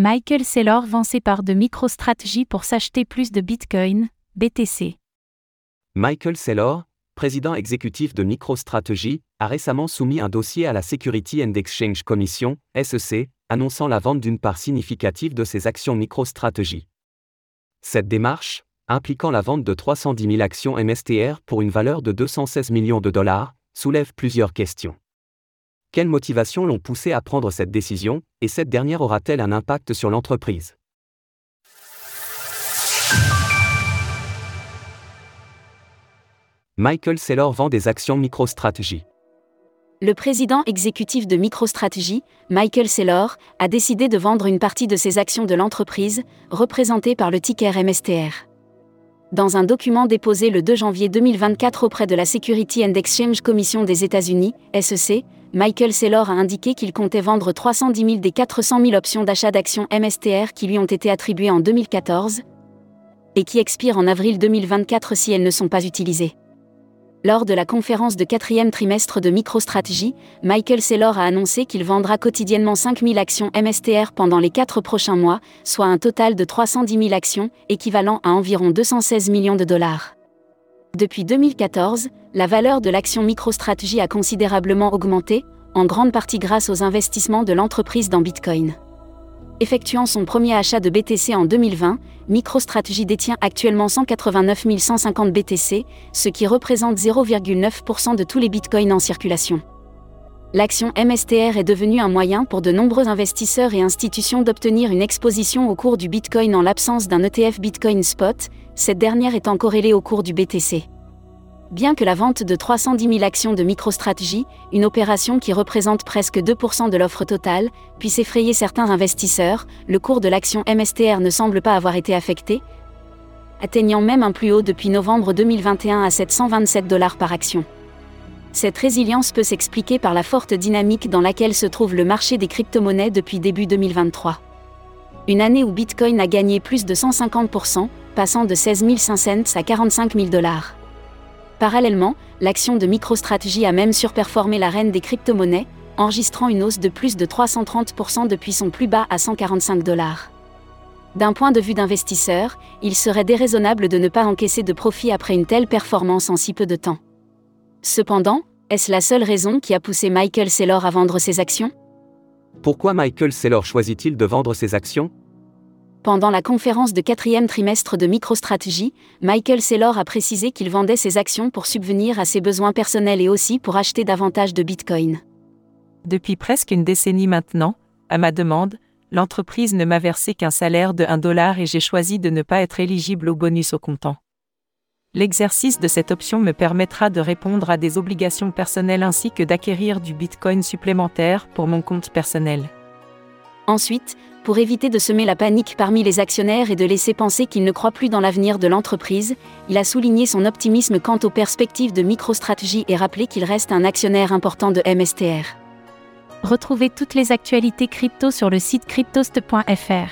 Michael Saylor vend ses parts de MicroStrategy pour s'acheter plus de Bitcoin, BTC. Michael Saylor, président exécutif de MicroStrategy, a récemment soumis un dossier à la Security and Exchange Commission, SEC, annonçant la vente d'une part significative de ses actions MicroStrategy. Cette démarche, impliquant la vente de 310 000 actions MSTR pour une valeur de 216 millions de dollars, soulève plusieurs questions. Quelles motivations l'ont poussé à prendre cette décision, et cette dernière aura-t-elle un impact sur l'entreprise? Michael Saylor vend des actions MicroStrategy. Le président exécutif de MicroStrategy, Michael Saylor, a décidé de vendre une partie de ses actions de l'entreprise, représentée par le ticker MSTR. Dans un document déposé le 2 janvier 2024 auprès de la Security and Exchange Commission des États-Unis, SEC, Michael Saylor a indiqué qu'il comptait vendre 310 000 des 400 000 options d'achat d'actions MSTR qui lui ont été attribuées en 2014 et qui expirent en avril 2024 si elles ne sont pas utilisées. Lors de la conférence de quatrième trimestre de MicroStrategy, Michael Saylor a annoncé qu'il vendra quotidiennement 5000 actions MSTR pendant les quatre prochains mois, soit un total de 310 000 actions, équivalent à environ 216 millions de dollars. Depuis 2014, la valeur de l'action MicroStrategy a considérablement augmenté, en grande partie grâce aux investissements de l'entreprise dans Bitcoin. Effectuant son premier achat de BTC en 2020, MicroStrategy détient actuellement 189 150 BTC, ce qui représente 0,9% de tous les bitcoins en circulation. L'action MSTR est devenue un moyen pour de nombreux investisseurs et institutions d'obtenir une exposition au cours du bitcoin en l'absence d'un ETF Bitcoin Spot, cette dernière étant corrélée au cours du BTC. Bien que la vente de 310 000 actions de MicroStrategy, une opération qui représente presque 2% de l'offre totale, puisse effrayer certains investisseurs, le cours de l'action MSTR ne semble pas avoir été affecté, atteignant même un plus haut depuis novembre 2021 à 727 dollars par action. Cette résilience peut s'expliquer par la forte dynamique dans laquelle se trouve le marché des crypto-monnaies depuis début 2023. Une année où Bitcoin a gagné plus de 150%, passant de 16 500 à 45 000 dollars. Parallèlement, l'action de MicroStrategy a même surperformé la reine des crypto-monnaies, enregistrant une hausse de plus de 330% depuis son plus bas à 145 dollars. D'un point de vue d'investisseur, il serait déraisonnable de ne pas encaisser de profit après une telle performance en si peu de temps. Cependant, est-ce la seule raison qui a poussé Michael Saylor à vendre ses actions? Pourquoi Michael Saylor choisit-il de vendre ses actions? Pendant la conférence de quatrième trimestre de MicroStrategy, Michael Saylor a précisé qu'il vendait ses actions pour subvenir à ses besoins personnels et aussi pour acheter davantage de Bitcoin. Depuis presque une décennie maintenant, à ma demande, l'entreprise ne m'a versé qu'un salaire de 1 dollar et j'ai choisi de ne pas être éligible au bonus au comptant. L'exercice de cette option me permettra de répondre à des obligations personnelles ainsi que d'acquérir du Bitcoin supplémentaire pour mon compte personnel. Ensuite, pour éviter de semer la panique parmi les actionnaires et de laisser penser qu'il ne croit plus dans l'avenir de l'entreprise, il a souligné son optimisme quant aux perspectives de MicroStrategy et rappelé qu'il reste un actionnaire important de MSTR. Retrouvez toutes les actualités crypto sur le site cryptost.fr.